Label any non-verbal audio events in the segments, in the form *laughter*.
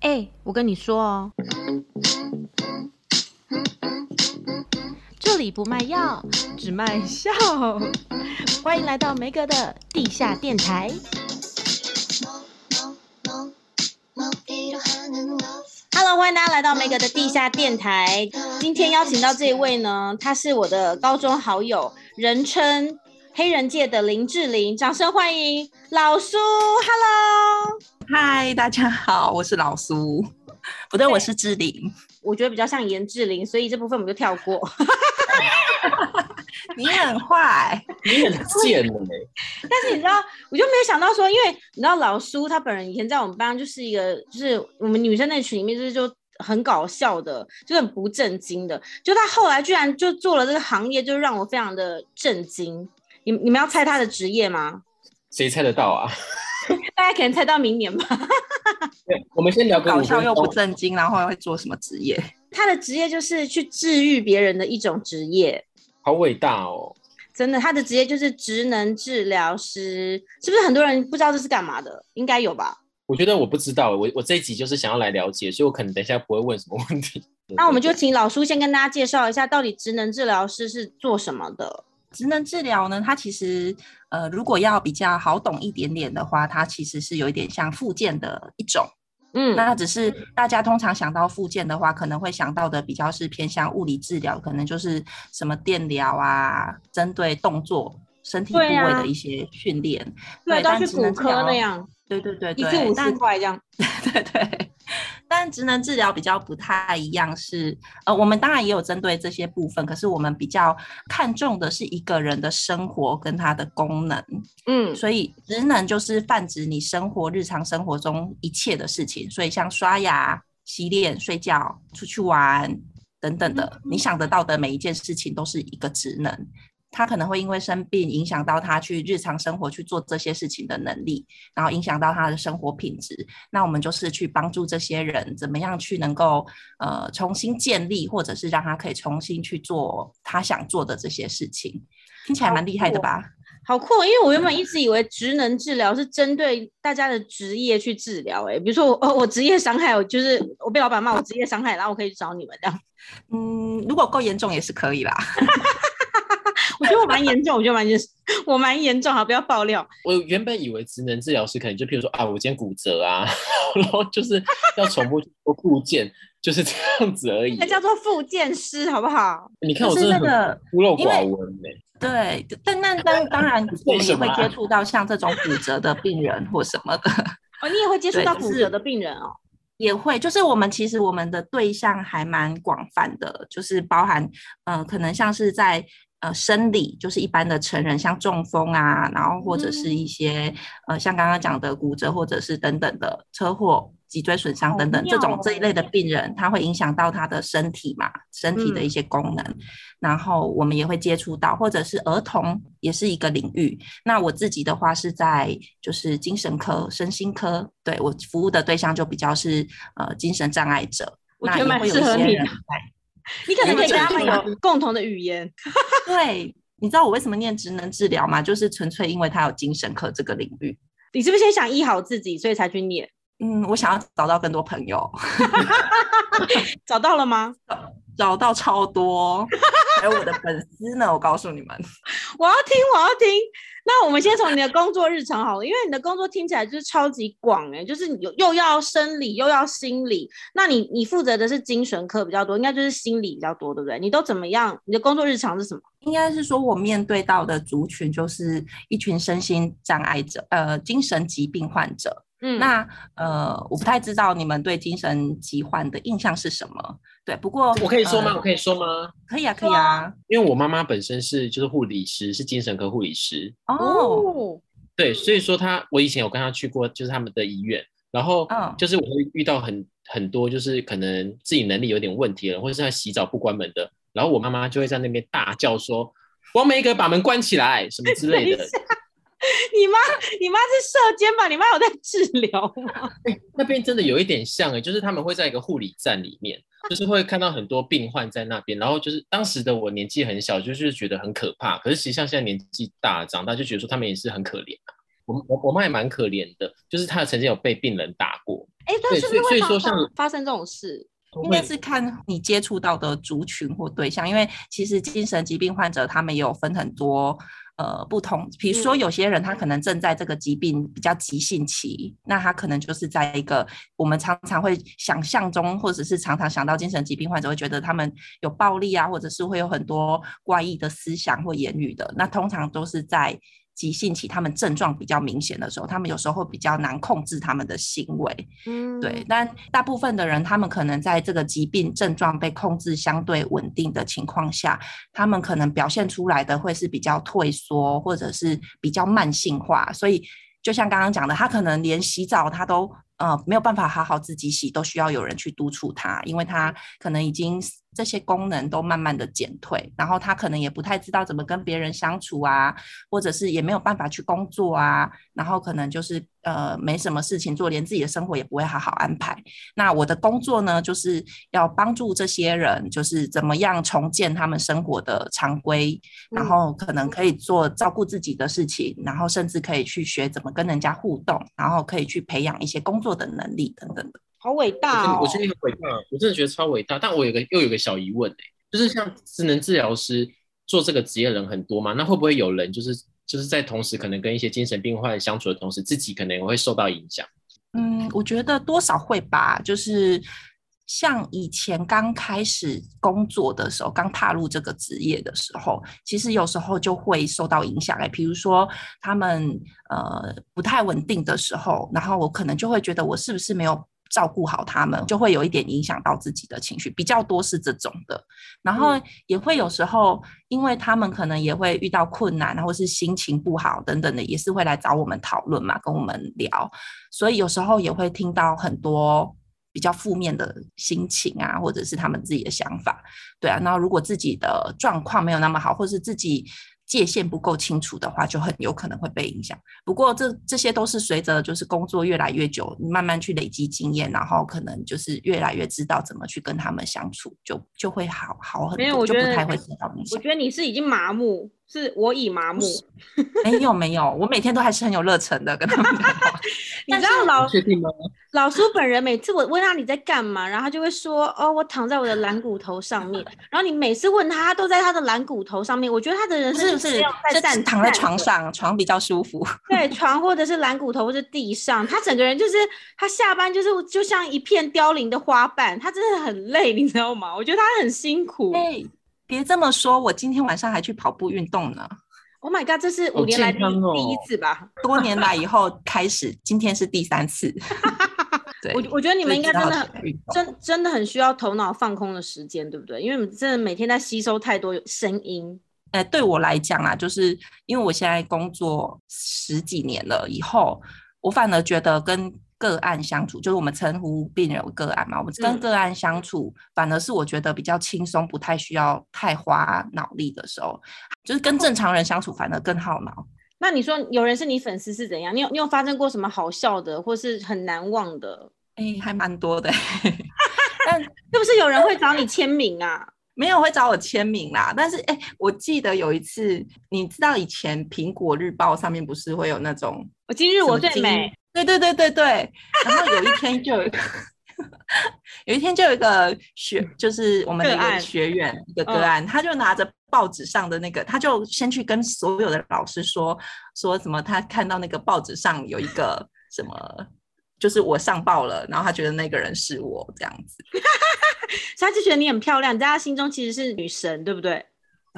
哎、我跟你说哦，这里不卖药，只卖笑。欢迎来到梅格的地下电台。Hello，欢迎大家来到梅格的地下电台。今天邀请到这一位呢，他是我的高中好友，人称黑人界的林志玲，掌声欢迎老苏。Hello。嗨，大家好，我是老苏，不对，我是志玲。我觉得比较像颜志玲，所以这部分我们就跳过。*laughs* 你很坏，你很贱呢。*laughs* 但是你知道，我就没有想到说，因为你知道老苏他本人以前在我们班就是一个，就是我们女生那群里面就是就很搞笑的，就很不正经的。就他后来居然就做了这个行业，就让我非常的震惊。你你们要猜他的职业吗？谁猜得到啊？*laughs* 大家可能猜到明年吧。*laughs* 对，我们先聊个搞笑又不正经，然后会做什么职业？他的职业就是去治愈别人的一种职业。好伟大哦！真的，他的职业就是职能治疗师，是不是很多人不知道这是干嘛的？应该有吧？我觉得我不知道，我我这一集就是想要来了解，所以我可能等一下不会问什么问题。那我们就请老叔先跟大家介绍一下，到底职能治疗师是做什么的？职能治疗呢，它其实呃，如果要比较好懂一点点的话，它其实是有一点像复健的一种。嗯，那只是大家通常想到复健的话，可能会想到的比较是偏向物理治疗，可能就是什么电疗啊，针对动作、身体部位的一些训练。对，但是骨科那样。对对对对，一次五十块这样。对 *laughs* 对对。但职能治疗比较不太一样是，是呃，我们当然也有针对这些部分，可是我们比较看重的是一个人的生活跟他的功能，嗯，所以职能就是泛指你生活日常生活中一切的事情，所以像刷牙、洗脸、睡觉、出去玩等等的，嗯，你想得到的每一件事情都是一个职能。他可能会因为生病影响到他去日常生活去做这些事情的能力，然后影响到他的生活品质。那我们就是去帮助这些人怎么样去能够呃重新建立，或者是让他可以重新去做他想做的这些事情。听起来蛮厉害的吧？好酷！因为我原本一直以为职能治疗是针对大家的职业去治疗，哎，比如说我哦我职业伤害，我就是我被老板骂我职业伤害，然后我可以去找你们这样。嗯，如果够严重也是可以啦。*laughs* 我觉得我蛮严重，我觉得蛮严，我蛮严重，好，不要爆料。我原本以为职能治疗师可能就譬如说啊，我今天骨折啊，然后就是要重复做复健，就是这样子而已。那叫做复健师，好不好？你看我真的很孤陋寡闻呢。对，但那当当然，*laughs* 我们也会接触到像这种骨折的病人或什么的。哦，你也会接触到骨折的病人哦？也会，就是我们其实我们的对象还蛮广泛的，就是包含嗯、呃，可能像是在。呃，生理就是一般的成人，像中风啊，然后或者是一些、嗯、呃，像刚刚讲的骨折，或者是等等的车祸、脊椎损伤等等、哦、这种这一类的病人，他会影响到他的身体嘛，身体的一些功能。嗯、然后我们也会接触到，或者是儿童也是一个领域。那我自己的话是在就是精神科、身心科，对，我服务的对象就比较是呃精神障碍者。我觉得蛮适合你的。你可能可以跟他们有共同的语言。*laughs* 对，你知道我为什么念职能治疗吗？就是纯粹因为他有精神科这个领域。你是不是先想医好自己，所以才去念？嗯，我想要找到更多朋友。*laughs* 找到了吗？找，*laughs* 找到超多，还有我的粉丝呢。我告诉你们，我要听，我要听。那我们先从你的工作日常好了，因为你的工作听起来就是超级广哎，就是你又又要生理又要心理。那你你负责的是精神科比较多，应该就是心理比较多，对不对？你都怎么样？你的工作日常是什么？应该是说我面对到的族群就是一群身心障碍者，呃，精神疾病患者。嗯，那呃，我不太知道你们对精神疾患的印象是什么？对，不过我可以说吗？呃、我可以说吗？可以啊，可以啊。因为我妈妈本身是就是护理师，是精神科护理师。哦，对，所以说她，我以前有跟她去过，就是他们的医院，然后就是我会遇到很很多就是可能自己能力有点问题了，或者是在洗澡不关门的，然后我妈妈就会在那边大叫说：“王梅格，把门关起来，什么之类的。” *laughs* 你妈，你妈是射监吧？你妈有在治疗吗？欸，*laughs* 那边真的有一点像哎，就是他们会在一个护理站里面，就是会看到很多病患在那边，然后就是当时的我年纪很小，就是觉得很可怕。可是实际上现在年纪大，长大就觉得说他们也是很可怜啊。我我我妈也蛮可怜的，就是她曾经有被病人打过。哎，对，所以所以说像发生这种事，应该是看你接触到的族群或对象，因为其实精神疾病患者他们也有分很多。呃，不同，比如说有些人他可能正在这个疾病比较急性期，那他可能就是在一个我们常常会想象中，或者是常常想到精神疾病患者会觉得他们有暴力啊，或者是会有很多怪异的思想或言语的，那通常都是在。急性期，他们症状比较明显的时候，他们有时候会比较难控制他们的行为，嗯，对。但大部分的人，他们可能在这个疾病症状被控制相对稳定的情况下，他们可能表现出来的会是比较退缩，或者是比较慢性化。所以，就像刚刚讲的，他可能连洗澡他都呃没有办法好好自己洗，都需要有人去督促他，因为他可能已经。这些功能都慢慢的减退，然后他可能也不太知道怎么跟别人相处啊，或者是也没有办法去工作啊，然后可能就是呃没什么事情做，连自己的生活也不会好好安排。那我的工作呢，就是要帮助这些人，就是怎么样重建他们生活的常规，然后可能可以做照顾自己的事情，然后甚至可以去学怎么跟人家互动，然后可以去培养一些工作的能力等等的。好伟大哦！我觉得很伟大，我真的觉得超伟大。但我有个又有个小疑问，就是像职能治疗师做这个职业人很多嘛，那会不会有人就是就是在同时可能跟一些精神病患相处的同时，自己可能也会受到影响？嗯，我觉得多少会吧。就是像以前刚开始工作的时候，刚踏入这个职业的时候，其实有时候就会受到影响。哎，比如说他们呃不太稳定的时候，然后我可能就会觉得我是不是没有。照顾好他们，就会有一点影响到自己的情绪，比较多是这种的。然后也会有时候，因为他们可能也会遇到困难，或是心情不好等等的，也是会来找我们讨论嘛，跟我们聊。所以有时候也会听到很多比较负面的心情啊，或者是他们自己的想法。对啊，那如果自己的状况没有那么好，或是自己。界限不够清楚的话，就很有可能会被影响。不过这这些都是随着就是工作越来越久，你慢慢去累积经验，然后可能就是越来越知道怎么去跟他们相处，就就会好好很多，就不太会受到影响。我觉得你是已经麻木。是我已麻木，没有没有，我每天都还是很有热忱的跟他们。*laughs* 你知道老老苏本人每次我问他你在干嘛，然后他就会说哦，我躺在我的蓝骨头上面。然后你每次问他，他都在他的蓝骨头上面。我觉得他的人是不是要在站躺在床上，床比较舒服。对，床或者是蓝骨头或者地上，他整个人就是他下班就是就像一片凋零的花瓣，他真的很累，你知道吗？我觉得他很辛苦。别这么说，我今天晚上还去跑步运动呢。Oh my god，这是五年来第一次吧？哦、多年来以后开始，今天是第三次。*laughs* 对，我我觉得你们应该真的真真的很需要头脑放空的时间，对不对？因为你们真的每天在吸收太多声音。呃，对我来讲啊，就是因为我现在工作十几年了，以后我反而觉得跟。个案相处，就是我们称呼病人为个案嘛。我们跟个案相处，嗯、反而是我觉得比较轻松，不太需要太花脑力的时候，就是跟正常人相处，反而更耗脑。那你说有人是你粉丝是怎样？你有你有发生过什么好笑的，或是很难忘的？哎、欸，还蛮多的。*laughs* 但是不是有人会找你签名啊？*laughs* 没有会找我签名啦。但是哎、欸，我记得有一次，你知道以前苹果日报上面不是会有那种“我今日我最美”。对对对对对，然后有一天就有一个，*laughs* 有一天就有一个学，就是我们的一个学员一个个案，他就拿着报纸上的那个，他就先去跟所有的老师说，说什么他看到那个报纸上有一个什么，就是我上报了，然后他觉得那个人是我这样子，*laughs* 所以他就觉得你很漂亮，在他心中其实是女神，对不对？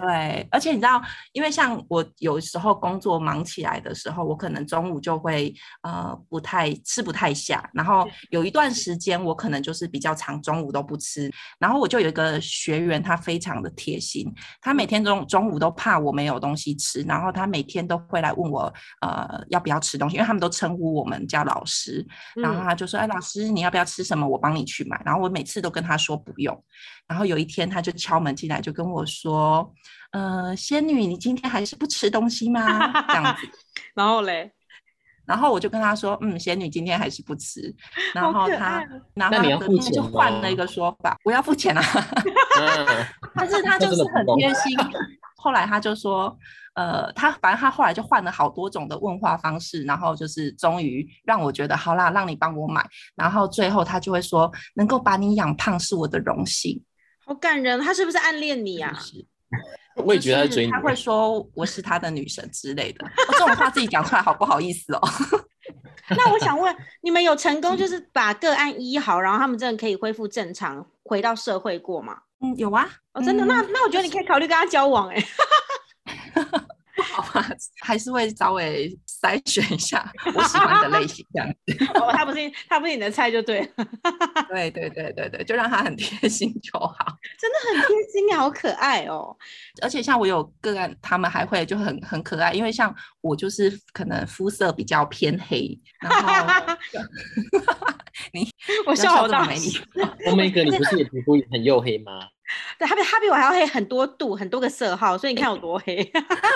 对，而且你知道，因为像我有时候工作忙起来的时候，我可能中午就会呃不太吃不太下，然后有。一段时间我可能就是比较长中午都不吃，然后我就有一个学员，他非常的贴心，他每天中中午都怕我没有东西吃，然后他每天都会来问我呃要不要吃东西，因为他们都称呼我们叫老师，然后他就说哎老师你要不要吃什么，我帮你去买，然后我每次都跟他说不用，然后有一天他就敲门进来就跟我说。呃，仙女，你今天还是不吃东西吗？这样子，*laughs* 然后嘞，然后我就跟他说，嗯，仙女今天还是不吃。然后他，然后他隔天就换了一个说法，我要付钱啊。*laughs* 但是他就是很贴心，*laughs* 后来他就说，呃，他反正他后来就换了好多种的问话方式，然后就是终于让我觉得好啦，让你帮我买，然后最后他就会说，能够把你养胖是我的荣幸，好感人。他是不是暗恋你啊？是我也觉得他追你，他会说我是他的女神之类的。我、哦、这种话自己讲出来好不好意思哦？*laughs* 那我想问，你们有成功就是把个案医好，然后他们真的可以恢复正常，回到社会过吗？嗯，有啊。哦，真的？嗯、那那我觉得你可以考虑跟他交往哎、欸。还是会稍微筛选一下 *laughs* 我喜欢的类型这样子。哦，他不是他不是你的菜就对了。*laughs* 对对对对对，就让他很贴心就好。真的很贴心，好可爱哦。而且像我有个案，他们还会就很很可爱，因为像我就是可能肤色比较偏黑，然后 *laughs* 你我笑好大。我每个你不是也皮肤很黝黑吗？对，他比他比我还要黑很多度，很多个色号，所以你看有多黑。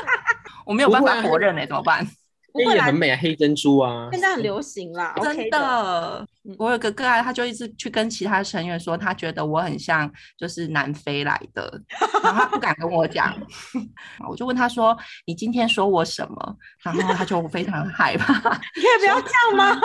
*laughs* 我没有办法否认哎、欸，怎么办？*laughs* 黑也很美啊，黑珍珠啊，现在很流行啦。真的，我有个个案，他就一直去跟其他成员说，他觉得我很像就是南非来的，然后他不敢跟我讲。*laughs* 我就问他说：“你今天说我什么？”然后他就非常害怕。你可以不要这样吗？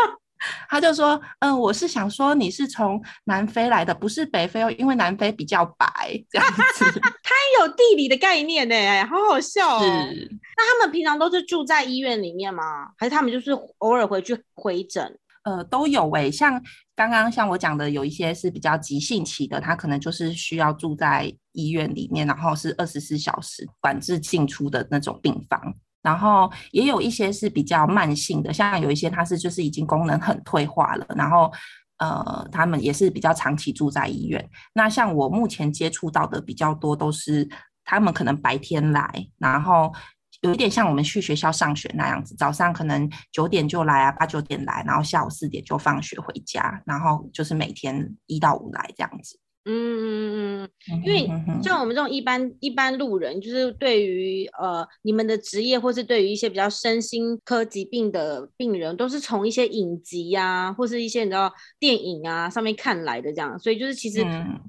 他就说：“嗯，我是想说你是从南非来的，不是北非哦，因为南非比较白 *laughs* 这样子。*laughs* ”他有地理的概念呢，好好笑哦。那他们平常都是住在医院里面吗？还是他们就是偶尔回去回诊？呃，都有诶。像刚刚像我讲的，有一些是比较急性期的，他可能就是需要住在医院里面，然后是二十四小时管制进出的那种病房。然后也有一些是比较慢性的，像有一些他是就是已经功能很退化了，然后呃，他们也是比较长期住在医院。那像我目前接触到的比较多都是他们可能白天来，然后有一点像我们去学校上学那样子，早上可能九点就来啊，八九点来，然后下午四点就放学回家，然后就是每天一到五来这样子。嗯嗯嗯嗯，因为像我们这种一般一般路人，就是对于呃你们的职业，或是对于一些比较身心科疾病的病人，都是从一些影集呀、啊，或是一些你知道电影啊上面看来的这样，所以就是其实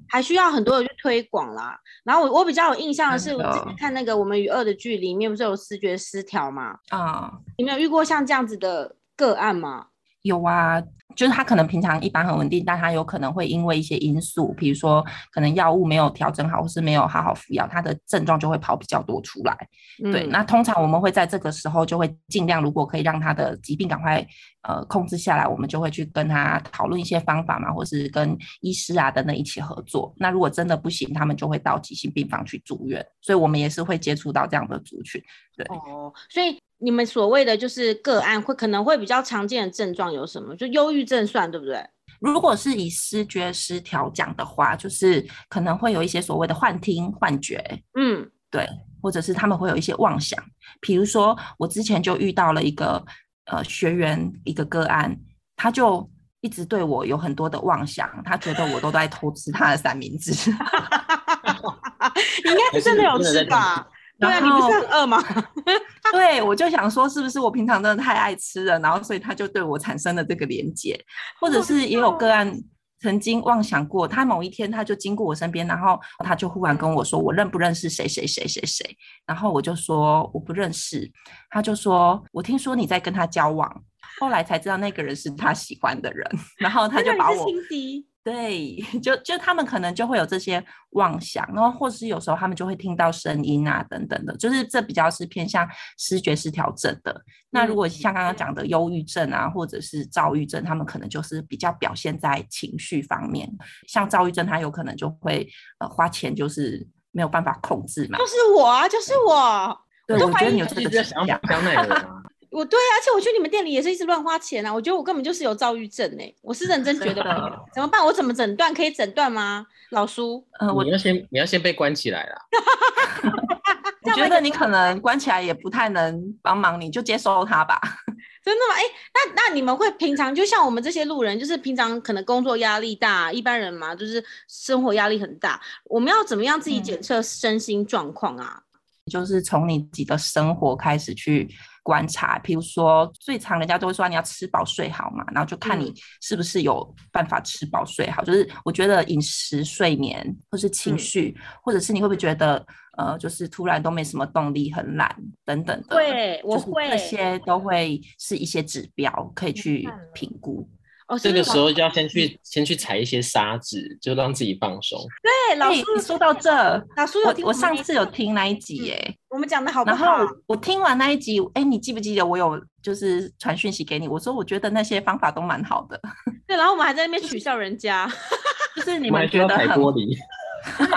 还需要很多人去推广啦。然后我我比较有印象的是，我之前看那个《我们与恶的距离》里面不是有视觉失调吗？啊，你们有遇过像这样子的个案吗？有啊。就是他可能平常一般很稳定，但他有可能会因为一些因素，比如说可能药物没有调整好，或是没有好好服药，他的症状就会跑比较多出来。嗯、对，那通常我们会在这个时候就会尽量，如果可以让他的疾病赶快呃控制下来，我们就会去跟他讨论一些方法嘛，或是跟医师啊等等一起合作。那如果真的不行，他们就会到急性病房去住院。所以我们也是会接触到这样的族群。对，哦，所以。你们所谓的就是个案，会可能会比较常见的症状有什么？就忧郁症算对不对？如果是以失觉失调讲的话，就是可能会有一些所谓的幻听、幻觉，嗯，对，或者是他们会有一些妄想。比如说，我之前就遇到了一个呃学员一个个案，他就一直对我有很多的妄想，他觉得我都在偷吃他的三明治。你 *laughs* *laughs* 应该是真的有吃吧？对啊，你不是很饿吗？*laughs* 对，我就想说，是不是我平常真的太爱吃了，然后所以他就对我产生了这个连结，或者是也有个案曾经妄想过，他某一天他就经过我身边，然后他就忽然跟我说，我认不认识谁谁谁谁谁？然后我就说我不认识，他就说我听说你在跟他交往，后来才知道那个人是他喜欢的人，然后他就把我。对，*laughs* 就就他们可能就会有这些妄想，然后或者是有时候他们就会听到声音啊等等的，就是这比较是偏向视觉失调症的。那如果像刚刚讲的忧郁症啊，或者是躁郁症，他们可能就是比较表现在情绪方面。像躁郁症，他有可能就会呃花钱就是没有办法控制嘛。就是我啊，就是我。对，我觉得你有这个想法。*laughs* 我对啊，而且我去你们店里也是一直乱花钱啊！我觉得我根本就是有躁郁症哎、欸，我是认真 *laughs* 觉得怎么办？我怎么诊断？可以诊断吗？老叔，呃，我你要先你要先被关起来了。*laughs* 我觉得你可能关起来也不太能帮忙，你就接收他吧。*laughs* 真的吗？哎、欸，那那你们会平常就像我们这些路人，就是平常可能工作压力大，一般人嘛，就是生活压力很大，我们要怎么样自己检测身心状况啊？就是从你自己的生活开始去观察。比如说，最常人家都会说你要吃饱睡好嘛，然后就看你是不是有办法吃饱睡好。嗯、就是我觉得饮食、睡眠，或是情绪，嗯、或者是你会不会觉得呃，就是突然都没什么动力、很懒等等的。会，我会这些都会是一些指标可以去评估。哦、这个时候就要先去先去踩一些沙子，就让自己放松。对，老师、欸、说到这，老师有听我，我上次有听那一集耶、欸嗯，我们讲的好不好？然后我听完那一集，哎、欸，你记不记得我有就是传讯息给你？我说我觉得那些方法都蛮好的。*laughs* 对，然后我们还在那边取笑人家，*laughs* 就是你们觉得很玻璃。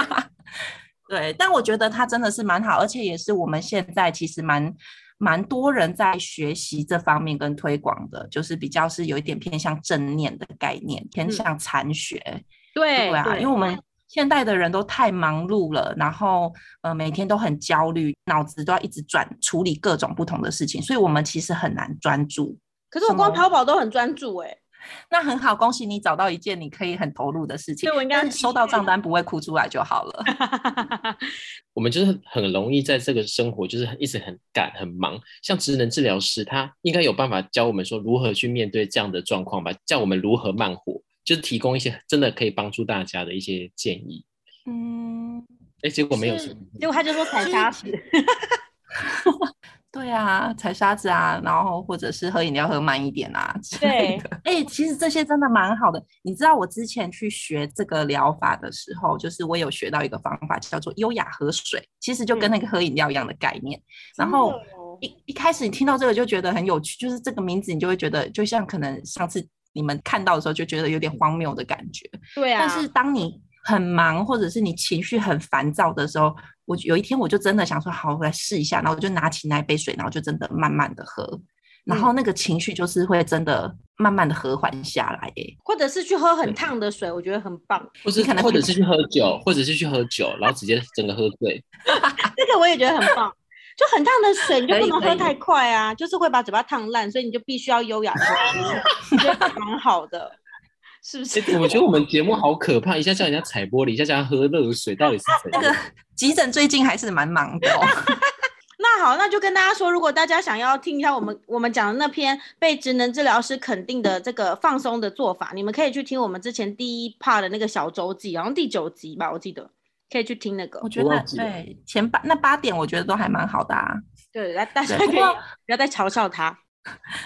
*laughs* 对，但我觉得它真的是蛮好，而且也是我们现在其实蛮。蛮多人在学习这方面跟推广的，就是比较是有一点偏向正念的概念，偏向禅学。嗯、对，对啊，对，因为我们现代的人都太忙碌了，然后呃每天都很焦虑，脑子都要一直转处理各种不同的事情，所以我们其实很难专注。可是我光跑跑都很专注哎、欸。那很好，恭喜你找到一件你可以很投入的事情。对，我应该收到账单不会哭出来就好了。*laughs* 我们就是很容易在这个生活就是一直很赶很忙。像职能治疗师，他应该有办法教我们说如何去面对这样的状况吧？教我们如何慢活，就是提供一些真的可以帮助大家的一些建议。嗯，哎，结果没有什么，结果他就说踩沙子。*laughs* 对啊，踩沙子啊，然后或者是喝饮料喝慢一点啊之类的。哎、欸，其实这些真的蛮好的。你知道我之前去学这个疗法的时候，就是我有学到一个方法叫做优雅喝水，其实就跟那个喝饮料一样的概念。嗯、然后一一开始你听到这个就觉得很有趣，就是这个名字你就会觉得，就像可能上次你们看到的时候就觉得有点荒谬的感觉。对啊。但是当你很忙，或者是你情绪很烦躁的时候，我有一天我就真的想说，好，我来试一下，然后我就拿起那一杯水，然后就真的慢慢的喝，然后那个情绪就是会真的慢慢的和缓下来，耶。或者是去喝很烫的水，我觉得很棒。或是可能，或者是去喝酒，或者是去喝酒，然后直接整个喝醉。*laughs* 这个我也觉得很棒，就很烫的水，你就不能喝太快啊，就是会把嘴巴烫烂，所以你就必须要优雅喝，*laughs* 觉得蛮好的。是不是？欸、我觉得我们节目好可怕，一下叫人家踩玻璃，一下叫人家喝热水，到底是怎样？那个急诊最近还是蛮忙的哦。*laughs* 那好，那就跟大家说，如果大家想要听一下我们我们讲的那篇被职能治疗师肯定的这个放松的做法，你们可以去听我们之前第一 part 的那个小周记，好像第九集吧，我记得可以去听那个。我觉得对前八那八点，我觉得都还蛮好的啊。对，来大家不要不要再嘲笑他。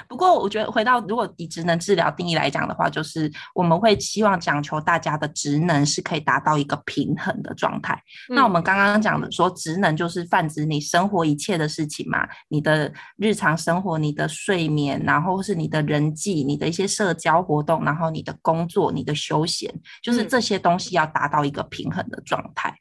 不过，我觉得回到如果以职能治疗定义来讲的话，就是我们会希望讲求大家的职能是可以达到一个平衡的状态。嗯、那我们刚刚讲的说，职能就是泛指你生活一切的事情嘛，你的日常生活、你的睡眠，然后是你的人际、你的一些社交活动，然后你的工作、你的休闲，就是这些东西要达到一个平衡的状态。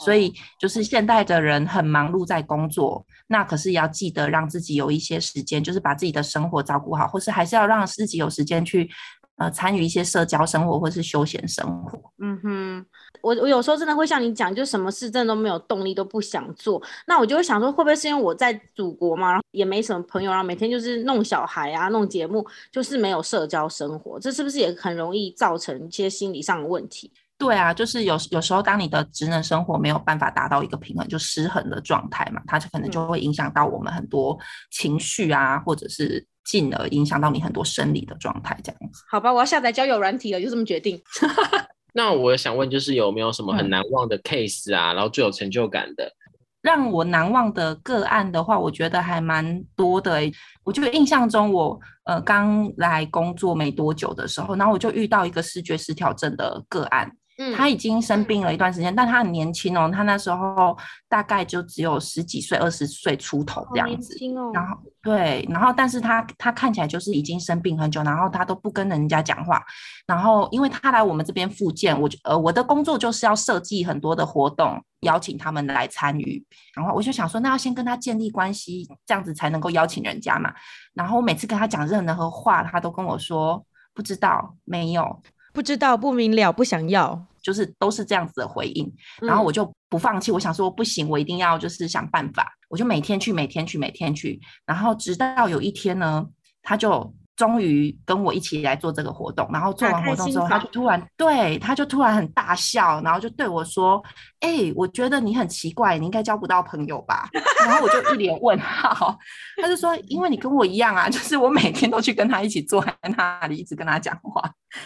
所以就是现代的人很忙碌在工作，那可是也要记得让自己有一些时间，就是把自己的生活照顾好，或是还是要让自己有时间去呃参与一些社交生活或是休闲生活。嗯哼，我我有时候真的会像你讲，就什么事真的都没有动力，都不想做。那我就会想说，会不会是因为我在祖国嘛，然后也没什么朋友，然后每天就是弄小孩啊，弄节目，就是没有社交生活，这是不是也很容易造成一些心理上的问题？对啊，就是有有时候，当你的职能生活没有办法达到一个平衡，就失衡的状态嘛，它就可能就会影响到我们很多情绪啊，或者是进而影响到你很多生理的状态，这样子。好吧，我要下载交友软体了，就这么决定。*laughs* 那我想问，就是有没有什么很难忘的 case 啊，嗯、然后最有成就感的？让我难忘的个案的话，我觉得还蛮多的、欸。我觉得印象中我，我呃刚来工作没多久的时候，然后我就遇到一个视觉失调症的个案。他已经生病了一段时间，嗯、但他很年轻哦，他那时候大概就只有十几岁、二十岁出头这样子。哦、然后对，然后但是他他看起来就是已经生病很久，然后他都不跟人家讲话。然后因为他来我们这边复健，我呃我的工作就是要设计很多的活动，邀请他们来参与。然后我就想说，那要先跟他建立关系，这样子才能够邀请人家嘛。然后我每次跟他讲任何话，他都跟我说不知道、没有、不知道、不明了、不想要。就是都是这样子的回应，然后我就不放弃，我想说不行，我一定要就是想办法，我就每天去，每天去，每天去，然后直到有一天呢，他就终于跟我一起来做这个活动，然后做完活动之后，他就突然对，他就突然很大笑，然后就对我说：“哎、欸，我觉得你很奇怪，你应该交不到朋友吧？”然后我就一脸问号，他就说：“因为你跟我一样啊，就是我每天都去跟他一起坐在那里，一直跟他讲话，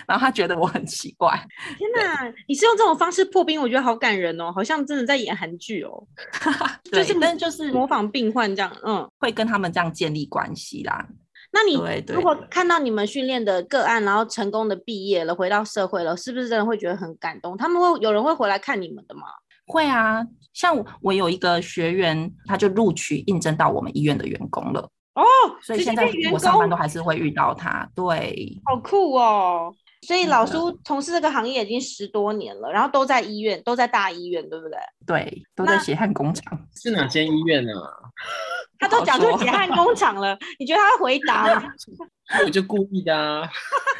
然后他觉得我很奇怪。”天哪，你是用这种方式破冰，我觉得好感人哦，好像真的在演韩剧哦。*laughs* 就是但就是模仿病患这样，嗯，会跟他们这样建立关系啦。那你如果看到你们训练的个案，然后成功的毕业了，回到社会了，是不是真的会觉得很感动？他们会有人会回来看你们的吗？会啊，像我，我有一个学员，他就录取应征到我们医院的员工了。哦，所以现在我上班都还是会遇到他。对，好酷哦。所以老苏从事这个行业已经十多年了，然后都在医院，都在大医院，对不对？对，都在血汗工厂。是哪间医院呢？他都讲出血汗工厂了，你觉得他会回答吗？*laughs* 我就故意的啊。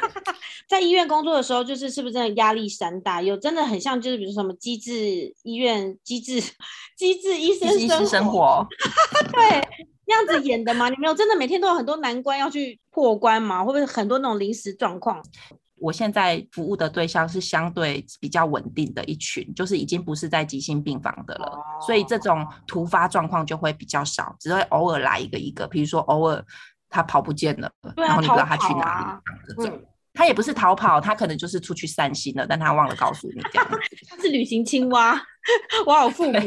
*laughs* 在医院工作的时候，就是是不是真的压力山大？有真的很像，就是比如什么机智医院、机智机智医生生活，对，那样子演的吗？你没有真的每天都有很多难关要去破关吗？会不会很多那种临时状况？我现在服务的对象是相对比较稳定的一群，就是已经不是在急性病房的了，所以这种突发状况就会比较少，只会偶尔来一个一个，比如说偶尔他跑不见了，然后你不知道他去哪里，这种他也不是逃跑，他可能就是出去散心了，但他忘了告诉你这样。他是旅行青蛙，*laughs* 我好复古。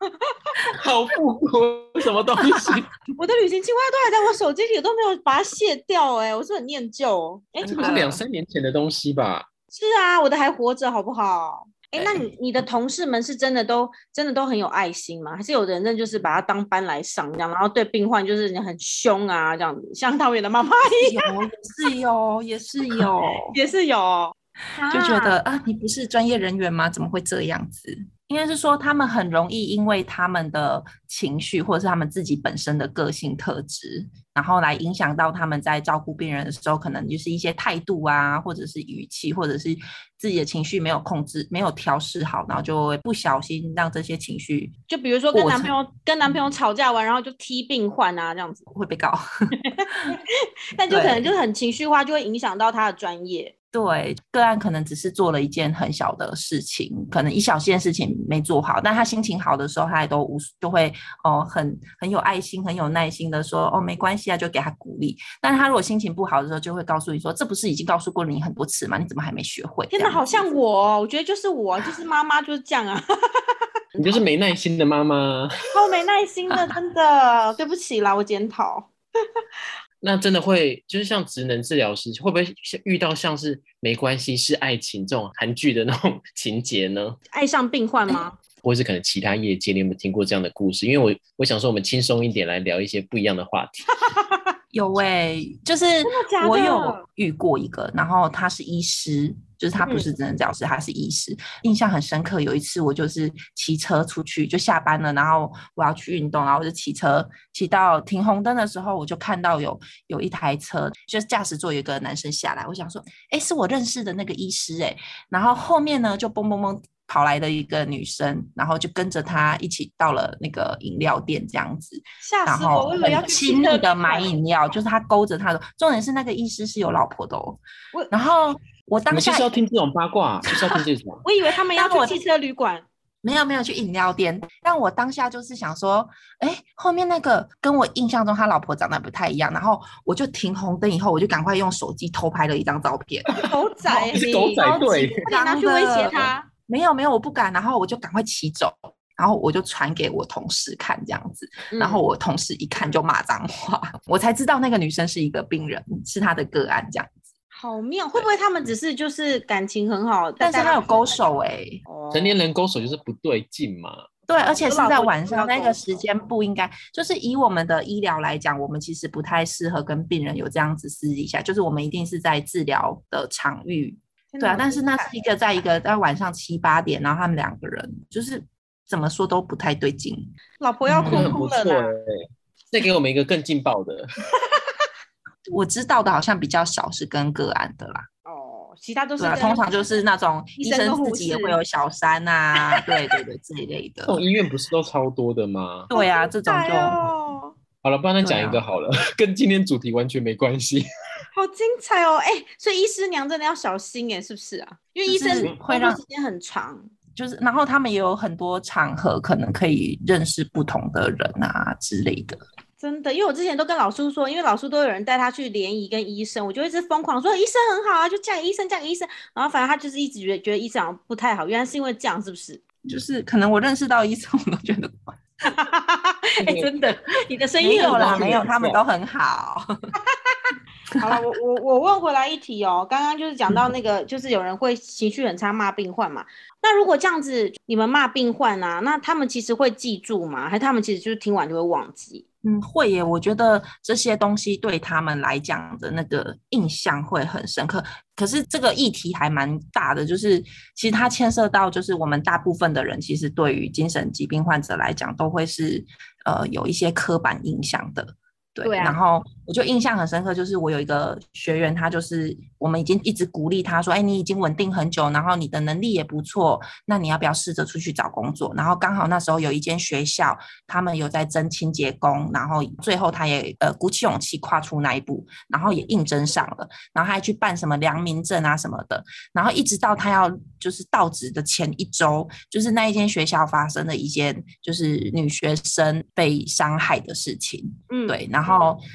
*laughs* 好复古，什么东西？*laughs* 我的旅行青蛙都还在我手机里，都没有把它卸掉、欸。哎，我是很念旧。哎、欸，这不是两三年前的东西吧？是啊，我的还活着，好不好？哎、欸，那你你的同事们是真的都真的都很有爱心吗？还是有的人就是把他当班来上这样，然后对病患就是很凶啊，这样子，像桃园的妈妈一样，也是有，也是有，*laughs* 也是有，就觉得啊，你不是专业人员吗？怎么会这样子？应该是说，他们很容易因为他们的情绪，或者是他们自己本身的个性特质，然后来影响到他们在照顾病人的时候，可能就是一些态度啊，或者是语气，或者是自己的情绪没有控制、没有调试好，然后就会不小心让这些情绪，就比如说跟男朋友跟男朋友吵架完，然后就踢病患啊，这样子会被告。*laughs* 但就可能就很情绪化，就会影响到他的专业。对，个案可能只是做了一件很小的事情，可能一小件事情没做好，但他心情好的时候，他也都无就会哦，很很有爱心、很有耐心的说哦，没关系啊，就给他鼓励。但是他如果心情不好的时候，就会告诉你说，这不是已经告诉过你很多次吗？你怎么还没学会？天哪，好像我，我觉得就是我，就是妈妈就是这样啊。*laughs* 你就是没耐心的妈妈，*laughs* 好没耐心的，真的，对不起啦，我检讨。那真的会，就是像职能治疗师，会不会遇到像是没关系是爱情这种韩剧的那种 *laughs* 情节呢？爱上病患吗？*clears throat* 或是可能其他业界，你有没有听过这样的故事？因为我我想说，我们轻松一点来聊一些不一样的话题。*laughs* 有哎、欸，就是我有遇过一个，然后他是医师。就是他不是职能治疗师，他是医师。印象很深刻，有一次我就是骑车出去，就下班了，然后我要去运动，然后我就骑车骑到停红灯的时候，我就看到有有一台车，就是驾驶座有一个男生下来，我想说，哎，是我认识的那个医师哎。然后后面呢，就嘣嘣嘣跑来的一个女生，然后就跟着他一起到了那个饮料店这样子，然后很亲密的买饮料，就是他勾着他的。重点是那个医师是有老婆的哦，然后。我当下是要听这种八卦，就 *laughs* 是要听这种。我以为他们要去汽车旅馆，没有没有去饮料店。但我当下就是想说，哎、欸，后面那个跟我印象中他老婆长得不太一样，然后我就停红灯以后，我就赶快用手机偷拍了一张照片。*laughs* 狗仔，狗仔队，你拿去威胁他？没有没有，我不敢。然后我就赶快骑走，然后我就传给我同事看这样子，然后我同事一看就骂脏话，嗯、我才知道那个女生是一个病人，是她的个案这样。好妙，会不会他们只是就是感情很好，但是他有勾手哎、欸？成年人勾手就是不对劲嘛。对，而且是在晚上那个时间不应该，就是以我们的医疗来讲，我们其实不太适合跟病人有这样子私底下，就是我们一定是在治疗的场域。对啊，但是那是一个在一个在晚上七八点，然后他们两个人就是怎么说都不太对劲。老婆要哭哭了呢。再给我们一个更劲爆的。*laughs* 我知道的好像比较少是跟个案的啦，哦，其他都是通常就是那种医生自己也会有小三啊，对对对，这一类的。这种医院不是都超多的吗？对啊，这种就好好了，不然再讲一个好了，*laughs* 跟今天主题完全没关系。好好精彩哦！哎，所以医师娘真的要小心哎，是不是啊？因为医生会让时间很长，就是然后他们也有很多场合可能可以认识不同的人啊之类的。真的，因为我之前都跟老苏说，因为老苏都有人带他去联谊跟医生，我就一直疯狂说医生很好啊，就嫁给医生，嫁给医生。然后反正他就是一直觉得觉得医生好像不太好，原来是因为这样，是不是？就是可能我认识到医生，我都觉得。*laughs* 哎，*laughs* 真的，你的声音没有啦，没有，他们都很好。*laughs* 好了，我我我问回来一题哦，刚刚就是讲到那个，就是有人会情绪很差骂病患嘛。那如果这样子，你们骂病患啊，那他们其实会记住吗？还是他们其实就是听完就会忘记？嗯，会耶。我觉得这些东西对他们来讲的那个印象会很深刻。可是这个议题还蛮大的，就是其实它牵涉到，就是我们大部分的人其实对于精神疾病患者来讲，都会是呃有一些刻板印象的。对，对啊，然后我就印象很深刻，就是我有一个学员，他就是我们已经一直鼓励他说，哎，你已经稳定很久，然后你的能力也不错，那你要不要试着出去找工作？然后刚好那时候有一间学校，他们有在征清洁工，然后最后他也呃鼓起勇气跨出那一步，然后也应征上了，然后他还去办什么良民证啊什么的，然后一直到他要就是到职的前一周，就是那一间学校发生了一件就是女学生被伤害的事情，嗯，对，然后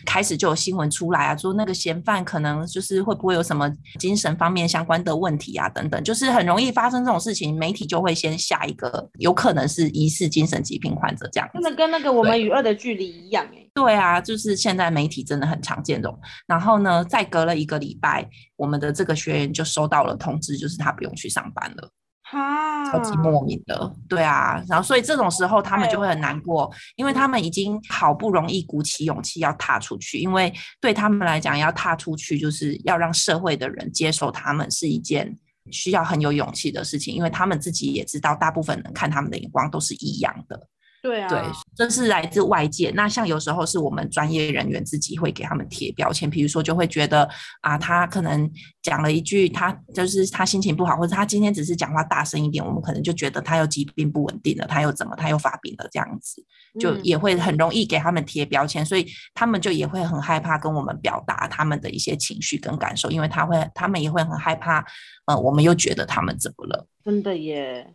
开始就有新闻出来啊，说那个嫌犯可能就是会不会有什么精神方面相关的问题啊，等等，就是很容易发生这种事情，媒体就会先下一个有可能是疑似精神疾病患者这样。真的跟那个我们与恶的距离一样哎。对啊，就是现在媒体真的很常见这种。然后呢，再隔了一个礼拜，我们的这个学员就收到了通知，就是他不用去上班了。哈，超级莫名的，对啊，然后所以这种时候他们就会很难过，因为他们已经好不容易鼓起勇气要踏出去，因为对他们来讲，要踏出去就是要让社会的人接受他们是一件需要很有勇气的事情，因为他们自己也知道，大部分人看他们的眼光都是一样的。对啊，对，这是来自外界。那像有时候是我们专业人员自己会给他们贴标签，比如说就会觉得啊，他可能讲了一句，他就是他心情不好，或者他今天只是讲话大声一点，我们可能就觉得他又疾病不稳定了，他又怎么，他又发病了这样子，就也会很容易给他们贴标签，所以他们就也会很害怕跟我们表达他们的一些情绪跟感受，因为他会，他们也会很害怕，呃，我们又觉得他们怎么了？真的耶。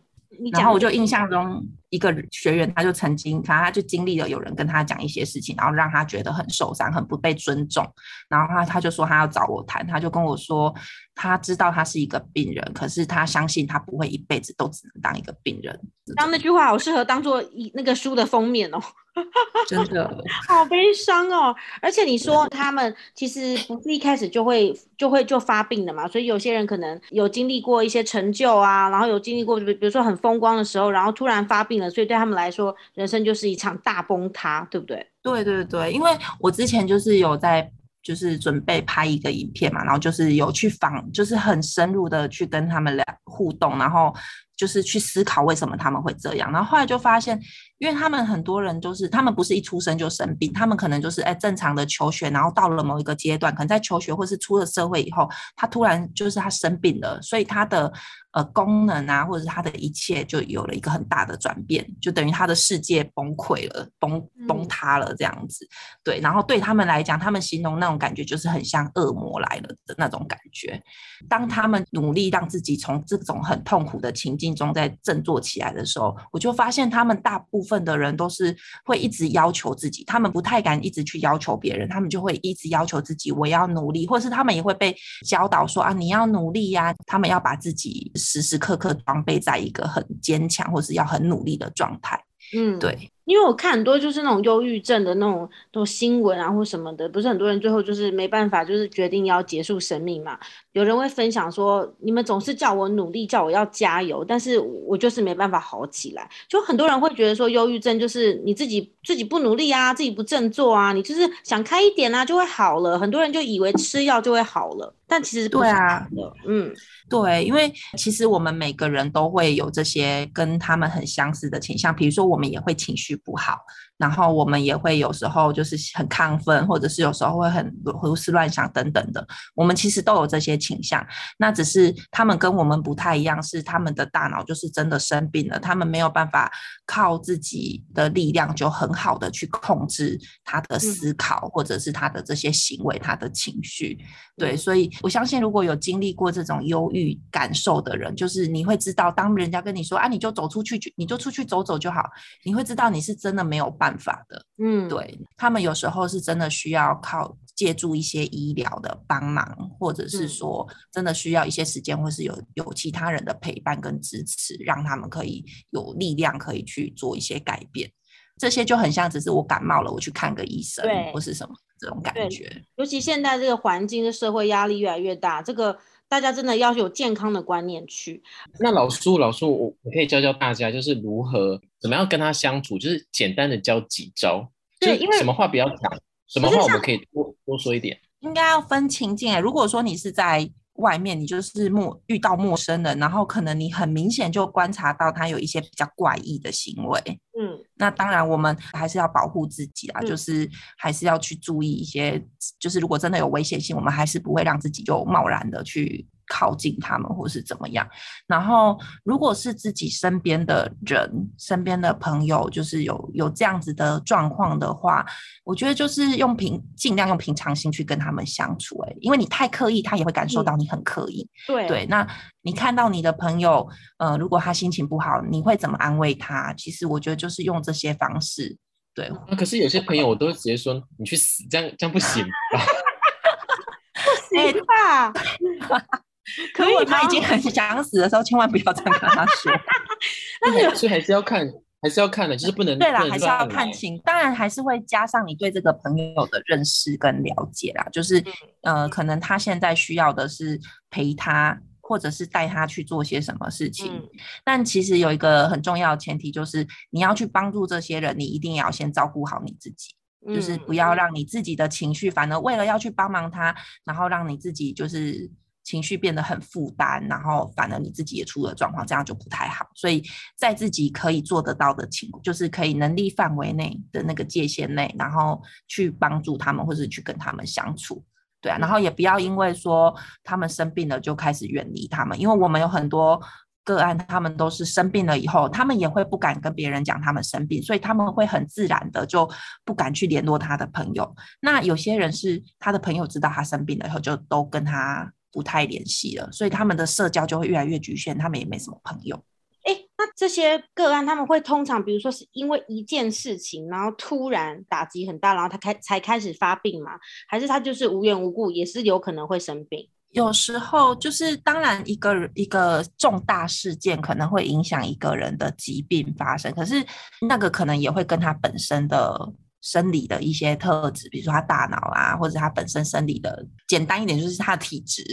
然后我就印象中一个学员，他就曾经，反正他就经历了有人跟他讲一些事情，然后让他觉得很受伤，很不被尊重。然后他他就说他要找我谈，他就跟我说，他知道他是一个病人，可是他相信他不会一辈子都只能当一个病人。刚那句话好适合当做一那个书的封面哦。*laughs* 真的 *laughs* 好悲伤哦，而且你说他们其实不是一开始就会就会就发病的嘛，所以有些人可能有经历过一些成就啊，然后有经历过比比如说很风光的时候，然后突然发病所以对他们来说，人生就是一场大崩塌，对不对？对对对，因为我之前就是有在就是准备拍一个影片嘛，然后就是有去访，就是很深入的去跟他们俩互动，然后就是去思考为什么他们会这样，然后后来就发现。因为他们很多人就是，他们不是一出生就生病，他们可能就是哎正常的求学，然后到了某一个阶段，可能在求学或是出了社会以后，他突然就是他生病了，所以他的呃功能啊，或者是他的一切就有了一个很大的转变，就等于他的世界崩溃了，崩崩塌了这样子。对，然后对他们来讲，他们形容那种感觉就是很像恶魔来了的那种感觉。当他们努力让自己从这种很痛苦的情境中在振作起来的时候，我就发现他们大部分。的人都是会一直要求自己，他们不太敢一直去要求别人，他们就会一直要求自己，我要努力，或者是他们也会被教导说啊，你要努力呀，他们要把自己时时刻刻装备在一个很坚强或是要很努力的状态。嗯，对，因为我看很多就是那种忧郁症的那种那种新闻啊或什么的，不是很多人最后就是没办法，就是决定要结束生命嘛。有人会分享说，你们总是叫我努力，叫我要加油，但是我就是没办法好起来。就很多人会觉得说，忧郁症就是你自己自己不努力啊，自己不振作啊，你就是想开一点啊，就会好了。很多人就以为吃药就会好了，但其实不。对啊，嗯，对，因为其实我们每个人都会有这些跟他们很相似的倾向，比如说我们也会情绪不好。然后我们也会有时候就是很亢奋，或者是有时候会很胡思乱想等等的。我们其实都有这些倾向，那只是他们跟我们不太一样，是他们的大脑就是真的生病了，他们没有办法靠自己的力量就很好的去控制他的思考，或者是他的这些行为、他的情绪。对，所以我相信如果有经历过这种忧郁感受的人，就是你会知道，当人家跟你说啊，你就走出去，你就出去走走就好，你会知道你是真的没有办法。办法的，嗯，对，他们有时候是真的需要靠借助一些医疗的帮忙，或者是说真的需要一些时间，或是有有其他人的陪伴跟支持，让他们可以有力量可以去做一些改变。这些就很像只是我感冒了，我去看个医生，或是什么这种感觉。尤其现在这个环境的社会压力越来越大，这个大家真的要有健康的观念去。那老苏，老苏，我我可以教教大家，就是如何。怎么样跟他相处？就是简单的教几招。对，因为什么话不要讲，什么话我们可以多多说一点。应该要分情境。如果说你是在外面，你就是陌遇到陌生人，然后可能你很明显就观察到他有一些比较怪异的行为。嗯，那当然我们还是要保护自己啊，嗯、就是还是要去注意一些。就是如果真的有危险性，我们还是不会让自己就贸然的去。靠近他们，或是怎么样？然后，如果是自己身边的人、身边的朋友，就是有有这样子的状况的话，我觉得就是用平尽量用平常心去跟他们相处。哎，因为你太刻意，他也会感受到你很刻意。嗯、对对，那你看到你的朋友，呃，如果他心情不好，你会怎么安慰他？其实我觉得就是用这些方式。对，那、啊、可是有些朋友，我都会直接说：“你去死！”这样这样不行吧？*laughs* 不行吧？*laughs* *laughs* *laughs* 可如果他已经很想死的时候，千万不要这样跟他说。*laughs* 所以还是要看，还是要看的，就是不能对啦，还是要看清。当然，还是会加上你对这个朋友的认识跟了解啦。就是，嗯、呃，可能他现在需要的是陪他，或者是带他去做些什么事情。嗯、但其实有一个很重要的前提，就是你要去帮助这些人，你一定要先照顾好你自己，嗯、就是不要让你自己的情绪，反而为了要去帮忙他，然后让你自己就是。情绪变得很负担，然后反而你自己也出了状况，这样就不太好。所以在自己可以做得到的情，就是可以能力范围内的那个界限内，然后去帮助他们，或者去跟他们相处，对啊。然后也不要因为说他们生病了就开始远离他们，因为我们有很多个案，他们都是生病了以后，他们也会不敢跟别人讲他们生病，所以他们会很自然的就不敢去联络他的朋友。那有些人是他的朋友知道他生病了以后，就都跟他。不太联系了，所以他们的社交就会越来越局限，他们也没什么朋友。哎，那这些个案他们会通常，比如说是因为一件事情，然后突然打击很大，然后他开才开始发病吗？还是他就是无缘无故也是有可能会生病？有时候就是，当然一个一个重大事件可能会影响一个人的疾病发生，可是那个可能也会跟他本身的。生理的一些特质，比如说他大脑啊，或者他本身生理的，简单一点就是他的体质，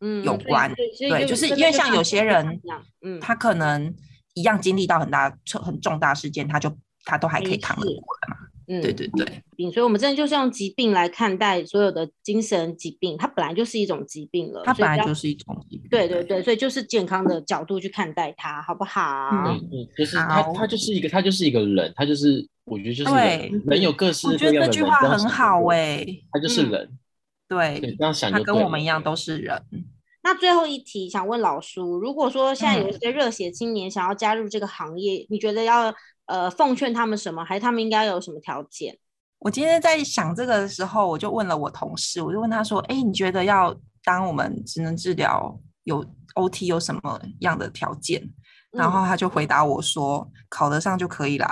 嗯，有关。对，对，就是因为像有些人，嗯，他可能一样经历到很大、很重大事件，他就他都还可以扛得过来嘛。嗯，对对对。所以，我们真的就是用疾病来看待所有的精神疾病，它本来就是一种疾病了。它本来就是一种疾病。对对对，所以就是健康的角度去看待它，好不好？嗯嗯，就是他，他就是一个，他就是一个人，他就是。我觉得就是人，人有各式各样的人。我觉得这句话很好哎，他就是人，对，这样想就。他跟我们一样都是人。那最后一题想问老叔，如果说现在有一些热血青年想要加入这个行业，你觉得要呃奉劝他们什么，还是他们应该有什么条件？我今天在想这个的时候，我就问了我同事，我就问他说：“哎，你觉得要当我们职能治疗有 OT 有什么样的条件？”然后他就回答我说：“考得上就可以啦。”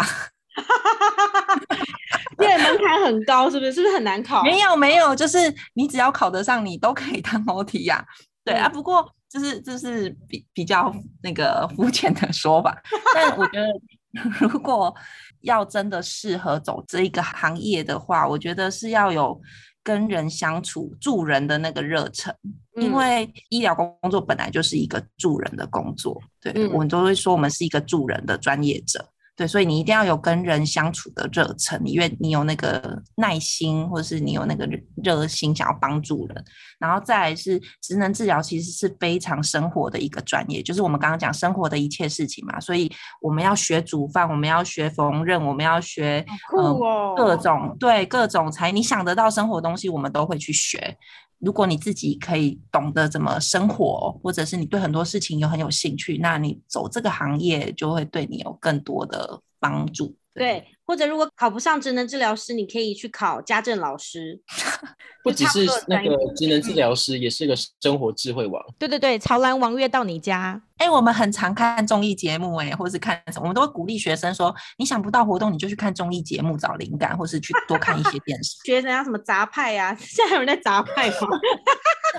*laughs* 对，门槛很高，是不是？是不是很难考？没有，没有，就是你只要考得上，你都可以当 OT 呀。对啊，不过就是就是比比较那个肤浅的说法。但我觉得，*laughs* 如果要真的适合走这一个行业的话，我觉得是要有跟人相处、助人的那个热忱，因为医疗工作本来就是一个助人的工作。对，我们都会说，我们是一个助人的专业者。对，所以你一定要有跟人相处的热忱，因为你有那个耐心，或者是你有那个热心想要帮助人。然后再来是职能治疗，其实是非常生活的一个专业，就是我们刚刚讲生活的一切事情嘛。所以我们要学煮饭，我们要学缝纫，我们要学、哦呃、各种对各种才你想得到生活东西，我们都会去学。如果你自己可以懂得怎么生活，或者是你对很多事情有很有兴趣，那你走这个行业就会对你有更多的帮助。对，或者如果考不上职能治疗师，你可以去考家政老师。*laughs* 不只是那个职能治疗师，也是个生活智慧王。对对对，潮兰王月到你家。哎、欸，我们很常看综艺节目、欸，哎，或者是看什么，我们都会鼓励学生说，你想不到活动，你就去看综艺节目找灵感，或是去多看一些电视。*laughs* 学生要，什么杂派啊，*laughs* 现在有人在杂派吗？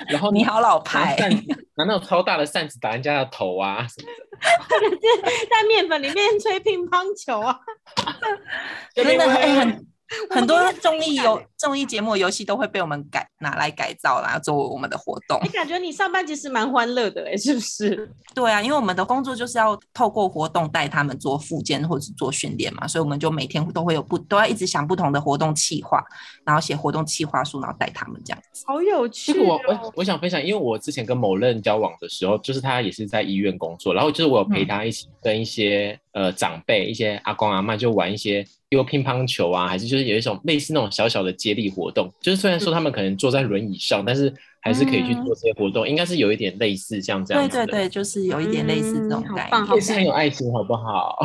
然后你好老派，拿那种超大的扇子打人家的头啊什么的。*laughs* 或者是在面粉里面吹乒乓球啊，*laughs* 真的很很。*laughs* 很多综艺游综艺节目游戏都会被我们改拿来改造，啦作为我们的活动。你感觉你上班其实蛮欢乐的哎，是不是？*laughs* 对啊，因为我们的工作就是要透过活动带他们做复健或者是做训练嘛，所以我们就每天都会有不都要一直想不同的活动企划，然后写活动企划书，然后带他们这样子。好有趣哦！这个我我我想分享，因为我之前跟某任交往的时候，就是他也是在医院工作，然后就是我有陪他一起跟一些、嗯、呃长辈、一些阿公阿妈就玩一些。丢乒乓球啊，还是就是有一种类似那种小小的接力活动，就是虽然说他们可能坐在轮椅上，但是还是可以去做这些活动，嗯、应该是有一点类似像这样子。对对对，就是有一点类似这种感觉，也是很有爱情，好不好？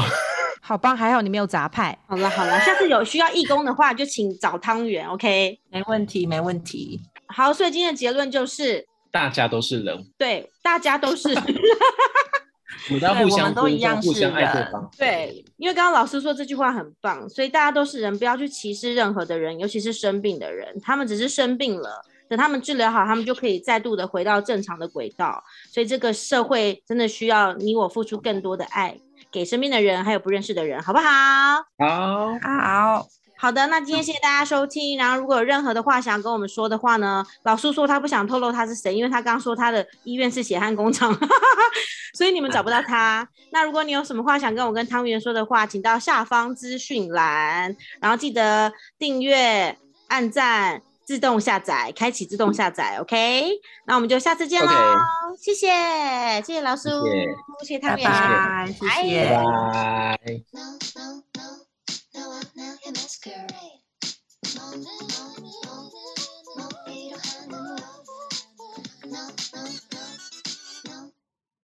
好棒，还好你没有杂派。好了好了，下次有需要义工的话，就请找汤圆，OK？没问题没问题。好，所以今天的结论就是，大家都是人。对，大家都是。我们互相都一样，互相爱对方。对，因为刚刚老师说这句话很棒，所以大家都是人，不要去歧视任何的人，尤其是生病的人。他们只是生病了，等他们治疗好，他们就可以再度的回到正常的轨道。所以这个社会真的需要你我付出更多的爱给身边的人，还有不认识的人，好不好？好，好。好的，那今天谢谢大家收听。然后如果有任何的话想要跟我们说的话呢，老叔说他不想透露他是谁，因为他刚说他的医院是血汗工厂，*laughs* 所以你们找不到他。那如果你有什么话想跟我跟汤圆说的话，请到下方资讯栏，然后记得订阅、按赞、自动下载、开启自动下载。OK，那我们就下次见喽，okay. 谢谢，谢谢老叔，谢谢汤圆，拜拜，谢谢。拜拜。 나 완벽의 masquerade 넌, 넌, 넌 먹기로 하는 와